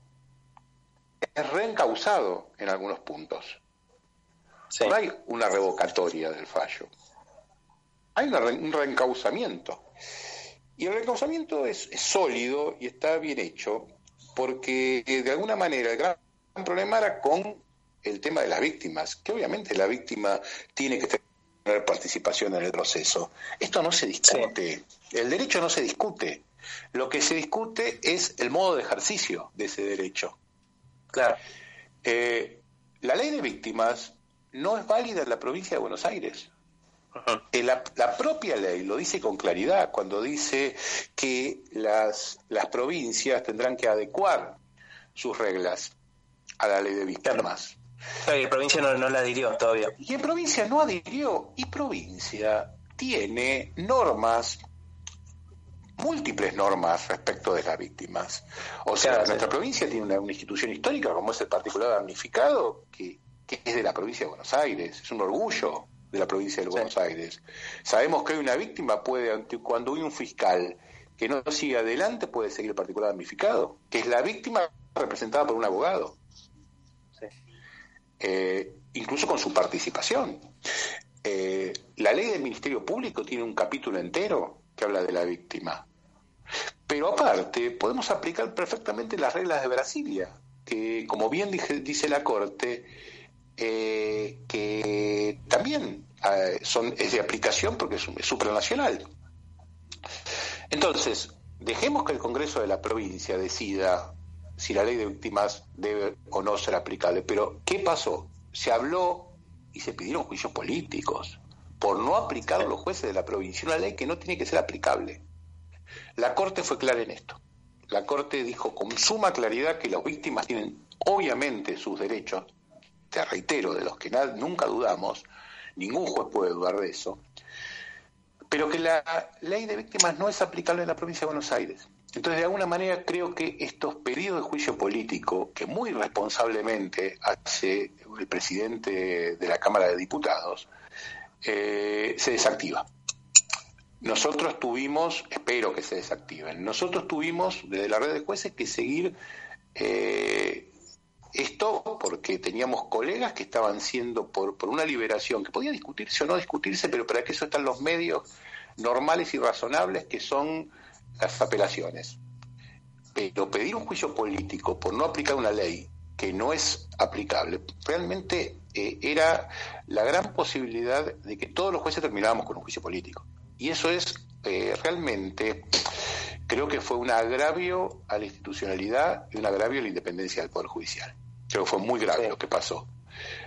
es reencausado en algunos puntos. No hay una revocatoria del fallo, hay un reencausamiento. Y el reencausamiento es, sólido y está bien hecho, porque de alguna manera el gran problema era con el tema de las víctimas, que obviamente la víctima tiene que tener participación en el proceso. Esto no se discute, el derecho no se discute. Lo que se discute es el modo de ejercicio de ese derecho. Claro. Eh, la ley de víctimas no es válida en la provincia de Buenos Aires. Eh, la, propia ley lo dice con claridad cuando dice que las, las provincias tendrán que adecuar sus reglas a la ley de víctimas. Claro, y provincia no, no la adhirió todavía. Y en provincia no adhirió. Y provincia tiene normas, múltiples normas respecto de las víctimas. O sea, nuestra provincia tiene una, institución histórica como es el particular damnificado, que, que es de la provincia de Buenos Aires. Es un orgullo de la provincia de Buenos Aires. Sabemos que una víctima, puede cuando hay un fiscal que no sigue adelante, puede seguir el particular damnificado, que es la víctima representada por un abogado. Eh, incluso con su participación. Eh, la ley del Ministerio Público tiene un capítulo entero que habla de la víctima. Pero aparte, podemos aplicar perfectamente las reglas de Brasilia, que como bien dice la Corte, eh, que también eh, son, es de aplicación porque es, supranacional. Entonces, dejemos que el Congreso de la provincia decida si la ley de víctimas debe o no ser aplicable. Pero, ¿qué pasó? Se habló y se pidieron juicios políticos por no aplicar los jueces de la provincia una ley que no tiene que ser aplicable. La Corte fue clara en esto. La Corte dijo con suma claridad que las víctimas tienen obviamente sus derechos, te reitero, de los que nunca dudamos, ningún juez puede dudar de eso, pero que la ley de víctimas no es aplicable en la provincia de Buenos Aires. Entonces, de alguna manera, creo que estos pedidos de juicio político, que muy responsablemente hace el presidente de la Cámara de Diputados, eh, se desactiva. Nosotros tuvimos, espero que se desactiven, nosotros tuvimos desde la red de jueces que seguir eh, esto porque teníamos colegas que estaban siendo por, por una liberación, que podía discutirse o no discutirse, pero para que eso están los medios normales y razonables que son las apelaciones. Pero pedir un juicio político por no aplicar una ley que no es aplicable, realmente eh, era la gran posibilidad de que todos los jueces terminábamos con un juicio político. Y eso es eh, realmente, creo que fue un agravio a la institucionalidad y un agravio a la independencia del Poder Judicial. Creo que fue muy grave lo que pasó.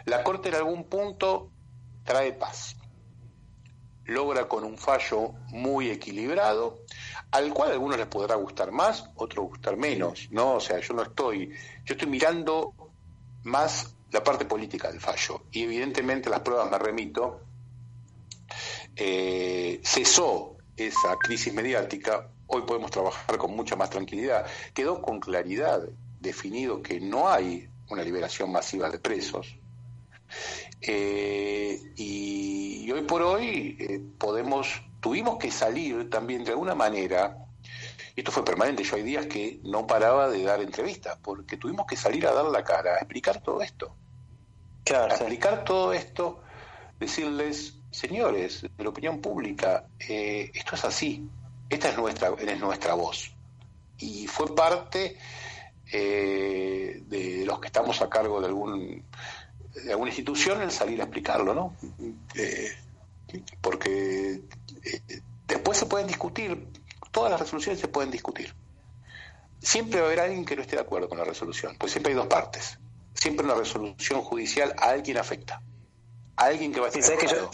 La Corte en algún punto trae paz. Logra con un fallo muy equilibrado, al cual a algunos les podrá gustar más, otros gustar menos, ¿no? O sea, yo no estoy, yo estoy mirando más la parte política del fallo y evidentemente las pruebas me remito. Eh, cesó esa crisis mediática, hoy podemos trabajar con mucha más tranquilidad. Quedó con claridad definido que no hay una liberación masiva de presos. Eh, y, hoy por hoy eh, podemos, tuvimos que salir también de alguna manera, esto fue permanente, yo hay días que no paraba de dar entrevistas, porque tuvimos que salir a dar la cara, a explicar todo esto. a explicar todo esto, decirles, señores de la opinión pública, eh, esto es así. esta es nuestra, es nuestra voz. Y fue parte eh, de los que estamos a cargo de algún de alguna institución el salir a explicarlo, ¿no? Eh, porque después se pueden discutir, todas las resoluciones se pueden discutir. Siempre va a haber alguien que no esté de acuerdo con la resolución, pues siempre hay dos partes. Siempre una resolución judicial a alguien afecta. A alguien que va a estar. que yo,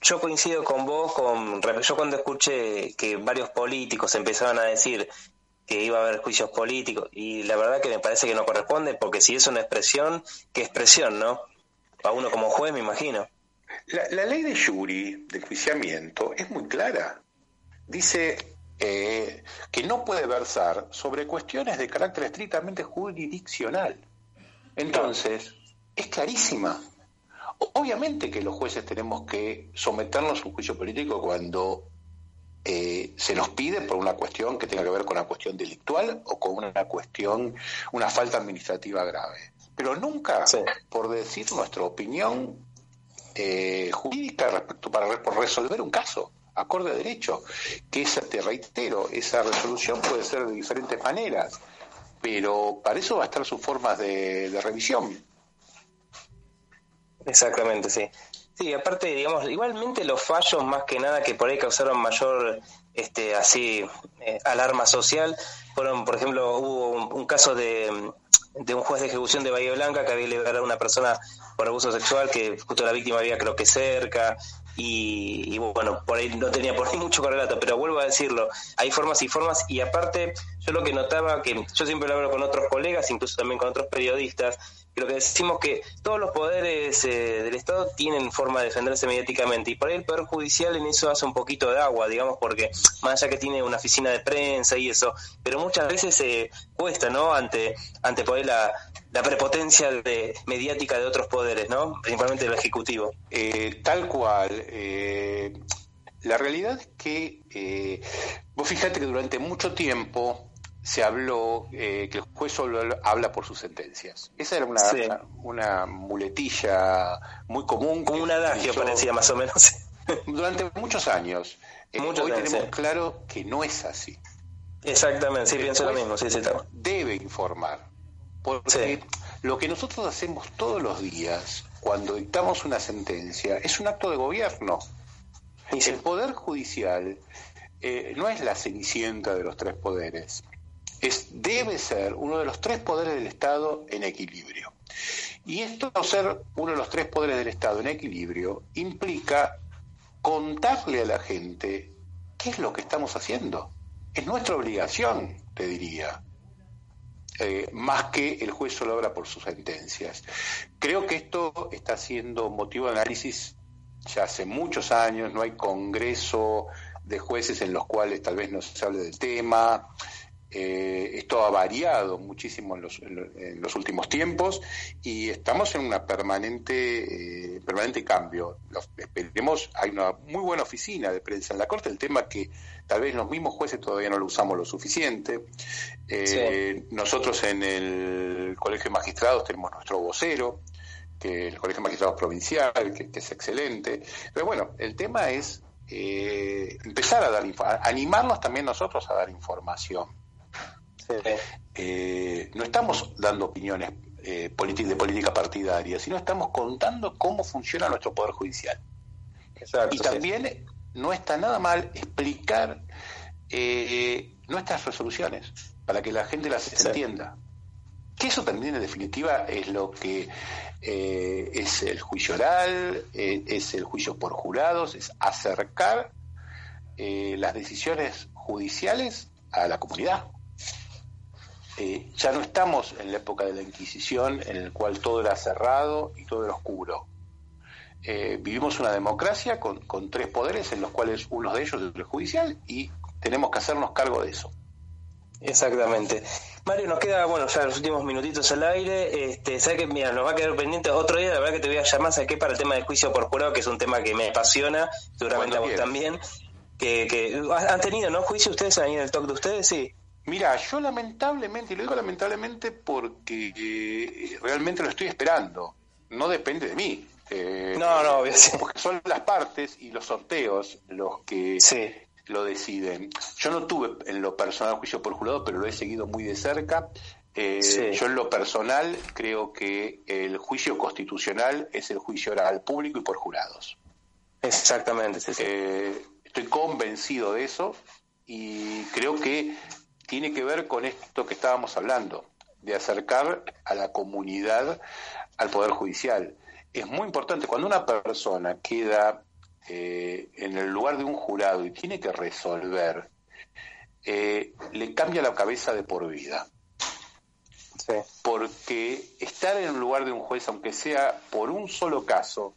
yo, coincido con vos, con, yo cuando escuché que varios políticos empezaban a decir que iba a haber juicios políticos y la verdad que me parece que no corresponde porque si es una expresión, ¿qué expresión, no? A uno como juez, me imagino. La, ley de jury, del juiciamiento, es muy clara. Dice eh, que no puede versar sobre cuestiones de carácter estrictamente jurisdiccional. Entonces, es clarísima. Obviamente que los jueces tenemos que someternos a un juicio político cuando eh, se nos pide por una cuestión que tenga que ver con una cuestión delictual o con una cuestión, una falta administrativa grave. Pero nunca por decir nuestra opinión eh, jurídica respecto para resolver un caso acorde a derecho, que esa, te reitero, esa resolución puede ser de diferentes maneras, pero para eso va a estar sus formas de, revisión. Exactamente, sí. Sí, aparte, digamos, igualmente los fallos más que nada que por ahí causaron mayor, este, así, eh, alarma social, fueron, por ejemplo, hubo un caso de, de un juez de ejecución de Bahía Blanca que había liberado a una persona por abuso sexual que justo la víctima había creo que cerca y, bueno, por ahí no tenía por ahí mucho correlato, pero vuelvo a decirlo, hay formas y formas y aparte yo lo que notaba, que yo siempre lo hablo con otros colegas, incluso también con otros periodistas, que lo que decimos que todos los poderes eh, del Estado tienen forma de defenderse mediáticamente y por ahí el Poder Judicial en eso hace un poquito de agua, digamos, porque más allá que tiene una oficina de prensa y eso, pero muchas veces se cuesta, ¿no? Ante, ante poder la, la prepotencia de, mediática de otros poderes, ¿no? Principalmente el Ejecutivo. Eh, tal cual. Eh, la realidad es que, eh, vos fíjate que durante mucho tiempo se habló que el juez solo habla por sus sentencias. Esa era una, una, muletilla muy común. Como un adagio parecía más o menos. durante muchos años. hoy tenemos claro que no es así. Exactamente, sí, pienso lo mismo. Sí, sí, debe informar porque lo que nosotros hacemos todos los días cuando dictamos una sentencia es un acto de gobierno. El poder judicial eh, no es la cenicienta de los tres poderes, es, debe ser uno de los tres poderes del Estado en equilibrio. Y esto, ser uno de los tres poderes del Estado en equilibrio, implica contarle a la gente qué es lo que estamos haciendo. Es nuestra obligación, te diría. Eh, más que el juez solo obra por sus sentencias. Creo que esto está siendo motivo de análisis ya hace muchos años, no hay congreso de jueces en los cuales tal vez no se hable del tema. Eh, esto ha variado muchísimo en los, últimos tiempos y estamos en una permanente, eh, permanente cambio. esperemos, hay una muy buena oficina de prensa en la Corte, el tema que tal vez los mismos jueces todavía no lo usamos lo suficiente. Eh, nosotros en el Colegio de Magistrados tenemos nuestro vocero, que el Colegio de Magistrados Provincial, que, es excelente. Pero bueno, el tema es eh, empezar a dar, animarnos también nosotros a dar información. Eh, no estamos dando opiniones de política partidaria, sino estamos contando cómo funciona nuestro Poder Judicial. y también no está nada mal explicar eh, nuestras resoluciones para que la gente las entienda. Que eso también en definitiva es lo que eh, es el juicio oral, eh, es el juicio por jurados, es acercar las decisiones judiciales a la comunidad. Ya no estamos en la época de la Inquisición en el cual todo era cerrado y todo era oscuro eh, vivimos una democracia con, tres poderes en los cuales uno de ellos es el judicial y tenemos que hacernos cargo de eso. Exactamente. Mario, nos queda, bueno, ya los últimos minutitos al aire. Este, ¿Sabes que Mira, nos va a quedar pendiente otro día, la verdad que te voy a llamar, ¿sabes qué? Para el tema del juicio por jurado, que es un tema que me apasiona, seguramente a vos también. Que, que, ¿Han tenido, no, juicio ustedes ahí en el talk de ustedes? Sí. Mira, yo lamentablemente, y lo digo lamentablemente porque eh, realmente lo estoy esperando, no depende de mí. Eh, no, no, Porque son las partes y los sorteos los que lo deciden. Yo no tuve en lo personal juicio por jurado, pero lo he seguido muy de cerca. Eh, yo en lo personal creo que el juicio constitucional es el juicio oral público y por jurados. Exactamente. Eh, estoy convencido de eso y creo que tiene que ver con esto que estábamos hablando, de acercar a la comunidad al Poder Judicial. Es muy importante, cuando una persona queda eh, en el lugar de un jurado y tiene que resolver, eh, le cambia la cabeza de por vida. Porque estar en el lugar de un juez, aunque sea por un solo caso,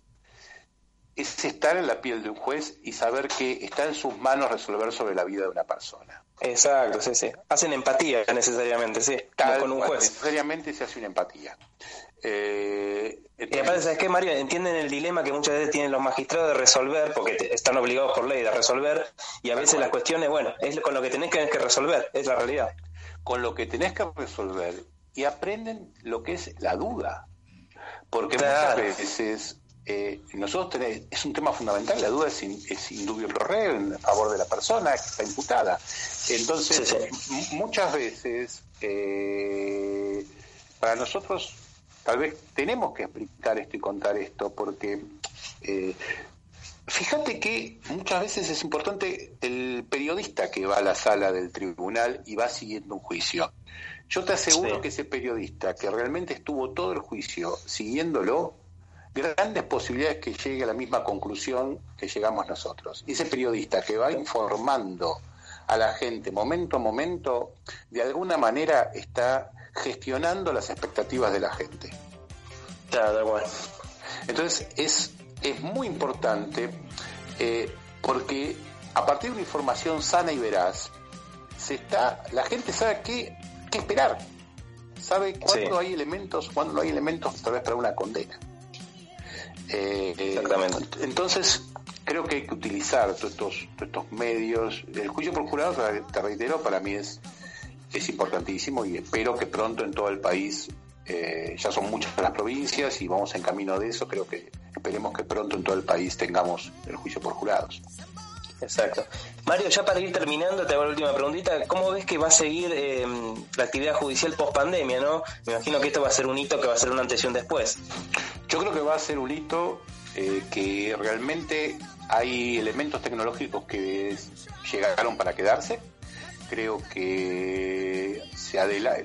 es estar en la piel de un juez y saber que está en sus manos resolver sobre la vida de una persona. Exacto, sí, sí. Hacen empatía necesariamente, sí. con un juez. Necesariamente se hace una empatía. Eh, y aparte, ¿sabes qué, Mario? Entienden el dilema que muchas veces tienen los magistrados de resolver, porque están obligados por ley de resolver, y a veces las cuestiones, bueno, es con lo que tenés que, que resolver, es la realidad. Con lo que tenés que resolver, y aprenden lo que es la duda. Porque muchas veces eh, nosotros tenemos, es un tema fundamental, la duda es, es indubio pro re en favor de la persona que está imputada. Entonces, muchas veces, eh, para nosotros, tal vez tenemos que explicar esto y contar esto, porque eh, fíjate que muchas veces es importante el periodista que va a la sala del tribunal y va siguiendo un juicio. Yo te aseguro que ese periodista que realmente estuvo todo el juicio siguiéndolo, grandes posibilidades que llegue a la misma conclusión que llegamos nosotros. Y ese periodista que va informando a la gente momento a momento, de alguna manera está gestionando las expectativas de la gente. Claro, Entonces es, es muy importante eh, porque a partir de una información sana y veraz, se está, la gente sabe qué, qué esperar, sabe cuándo hay elementos, cuándo no hay elementos tal vez para una condena. Eh, Exactamente. Entonces, creo que hay que utilizar todos estos, estos medios. El juicio por jurado, te reitero, para mí es, es importantísimo y espero que pronto en todo el país, eh, ya son muchas las provincias y vamos en camino de eso, creo que esperemos que pronto en todo el país tengamos el juicio por jurados. Exacto. Mario, ya para ir terminando, te hago la última preguntita. ¿Cómo ves que va a seguir em, la actividad judicial post pandemia, no? Me imagino que esto va a ser un hito que va a ser una antes y un después. Yo creo que va a ser un hito eh, que realmente hay elementos tecnológicos que llegaron para quedarse. Creo que se adela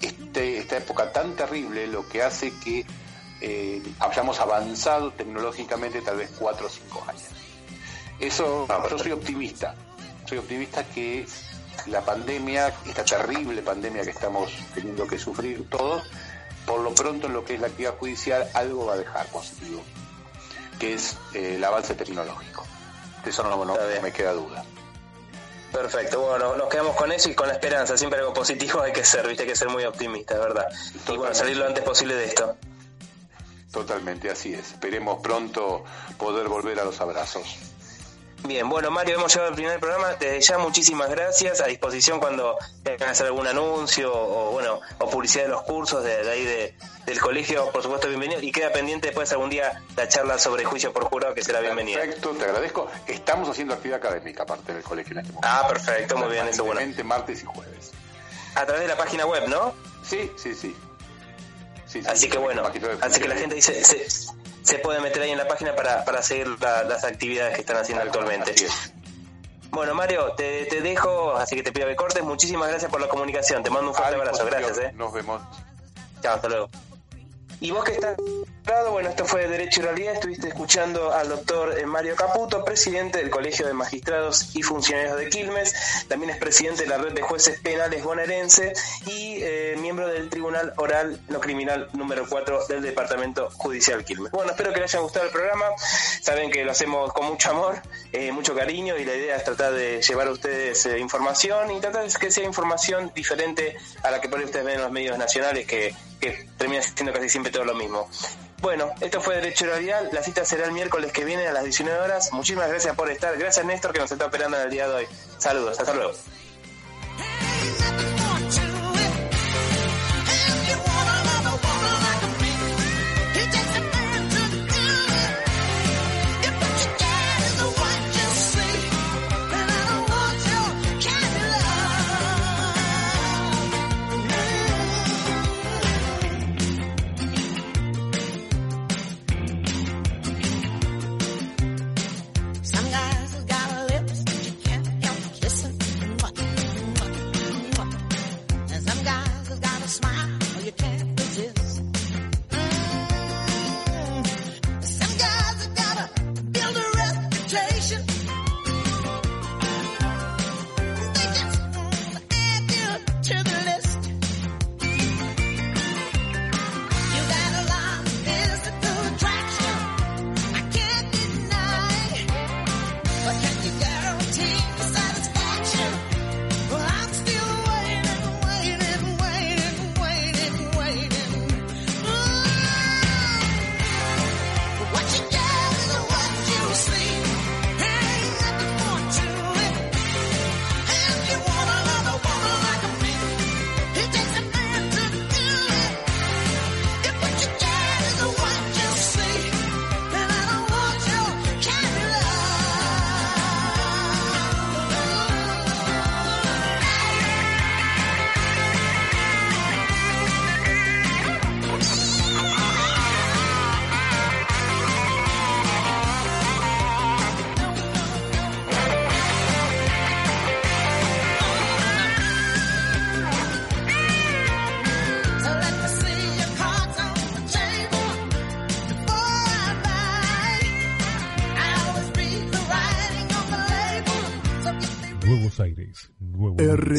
este, esta época tan terrible lo que hace que eh, hayamos avanzado tecnológicamente tal vez cuatro o cinco años. Eso, yo soy optimista. Soy optimista que la pandemia, esta terrible pandemia que estamos teniendo que sufrir todos, por lo pronto en lo que es la actividad judicial algo va a dejar positivo, que es eh, el avance tecnológico. De eso no, me queda duda. Perfecto, bueno, nos quedamos con eso y con la esperanza. Siempre algo positivo hay que ser, viste, hay que ser muy optimista, ¿verdad? Y bueno, salir lo antes posible de esto. Totalmente, así es. Esperemos pronto poder volver a los abrazos. Bien, bueno Mario, hemos llegado al primer programa. Desde ya muchísimas gracias. A disposición cuando tengan hacer algún anuncio o bueno o publicidad de los cursos de, ahí de, del colegio, por supuesto bienvenido. Y queda pendiente después algún día la charla sobre juicio por jurado que será bienvenida. Perfecto, te agradezco. Estamos haciendo actividad académica aparte del colegio en este momento. Ah, perfecto, muy bien, eso bueno. martes y jueves. A través de la página web, ¿no? Sí, sí, sí. sí, así que bueno, así que la gente dice, se puede meter ahí en la página para, para seguir las actividades que están haciendo actualmente. Bueno, Mario, te, te, dejo, así que te pido que cortes. Muchísimas gracias por la comunicación. Te mando un fuerte abrazo. Gracias. Eh. Nos vemos. Chao, hasta luego. Y vos que estás bueno, esto fue Derecho y Realidad, estuviste escuchando al doctor eh, Mario Caputo, presidente del Colegio de Magistrados y Funcionarios de Quilmes, también es presidente de la Red de Jueces Penales Bonaerense y eh, miembro del Tribunal Oral No Criminal número 4 del Departamento Judicial Quilmes. Bueno, espero que les haya gustado el programa, saben que lo hacemos con mucho amor, eh, mucho cariño y la idea es tratar de llevar a ustedes información y tratar de que sea información diferente a la que por ahí ustedes ven en los medios nacionales que que termina siendo casi siempre todo lo mismo. Bueno, esto fue Derecho Realidad. La cita será el miércoles que viene a las 19 horas. Muchísimas gracias por estar. Gracias, Néstor, que nos está operando en el día de hoy. Saludos, hasta luego.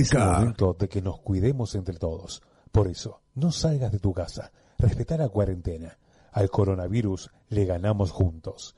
Es el momento de que nos cuidemos entre todos. Por eso, no salgas de tu casa. Respeta la cuarentena. Al coronavirus le ganamos juntos.